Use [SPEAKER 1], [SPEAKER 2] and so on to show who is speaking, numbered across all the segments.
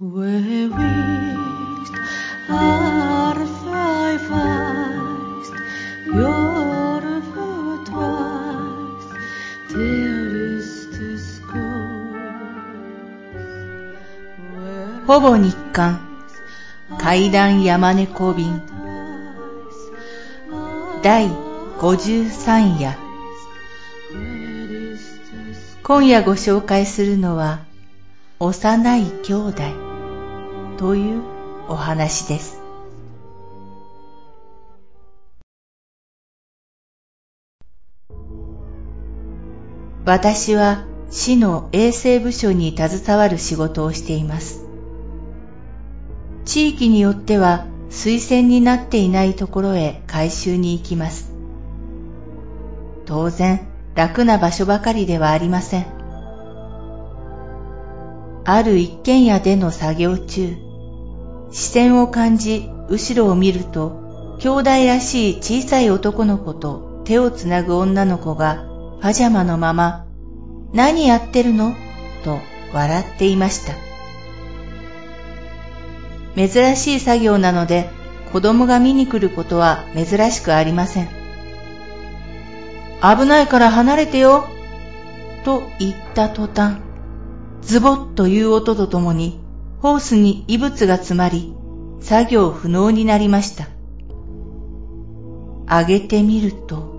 [SPEAKER 1] ほぼ日刊階段山猫便第53夜今夜ご紹介するのは幼い兄弟というお話です私は市の衛生部署に携わる仕事をしています地域によっては推薦になっていないところへ回収に行きます。当然楽な場所ばかりではありません。ある一軒家での作業中、視線を感じ後ろを見ると兄弟らしい小さい男の子と手をつなぐ女の子がパジャマのまま何やってるの？と笑っていました。珍しい作業なので子供が見に来ることは珍しくありません。危ないから離れてよと言った途端、ズボッという音とともにホースに異物が詰まり、作業不能になりました。上げてみると、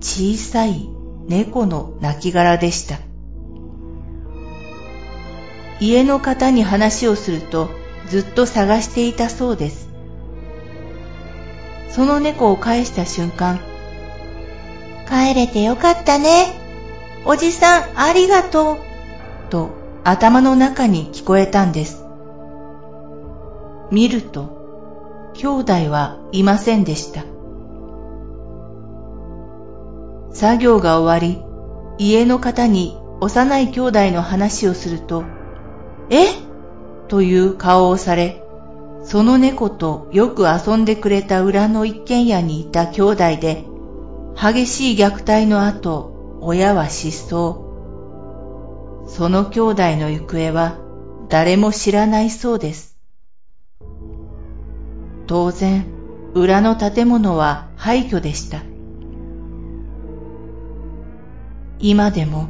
[SPEAKER 1] 小さい猫の亡骸でした。家の方に話をするとずっと探していたそうです。その猫を返した瞬間、帰れてよかったね。おじさんありがとう。と頭の中に聞こえたんです。見ると、兄弟はいませんでした。作業が終わり、家の方に幼い兄弟の話をすると、え？という顔をされ、その猫とよく遊んでくれた裏の一軒家にいた兄弟で、激しい虐待の後、親は失踪。その兄弟の行方は誰も知らないそうです。当然、裏の建物は廃墟でした。今でも、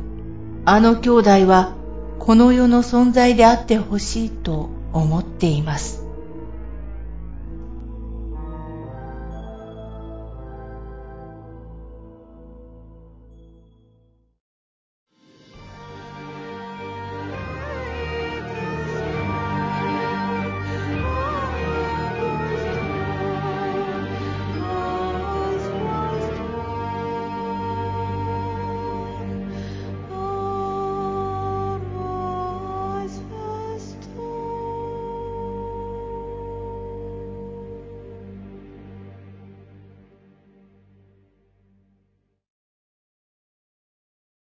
[SPEAKER 1] あの兄弟はこの世の存在であってほしいと思っています。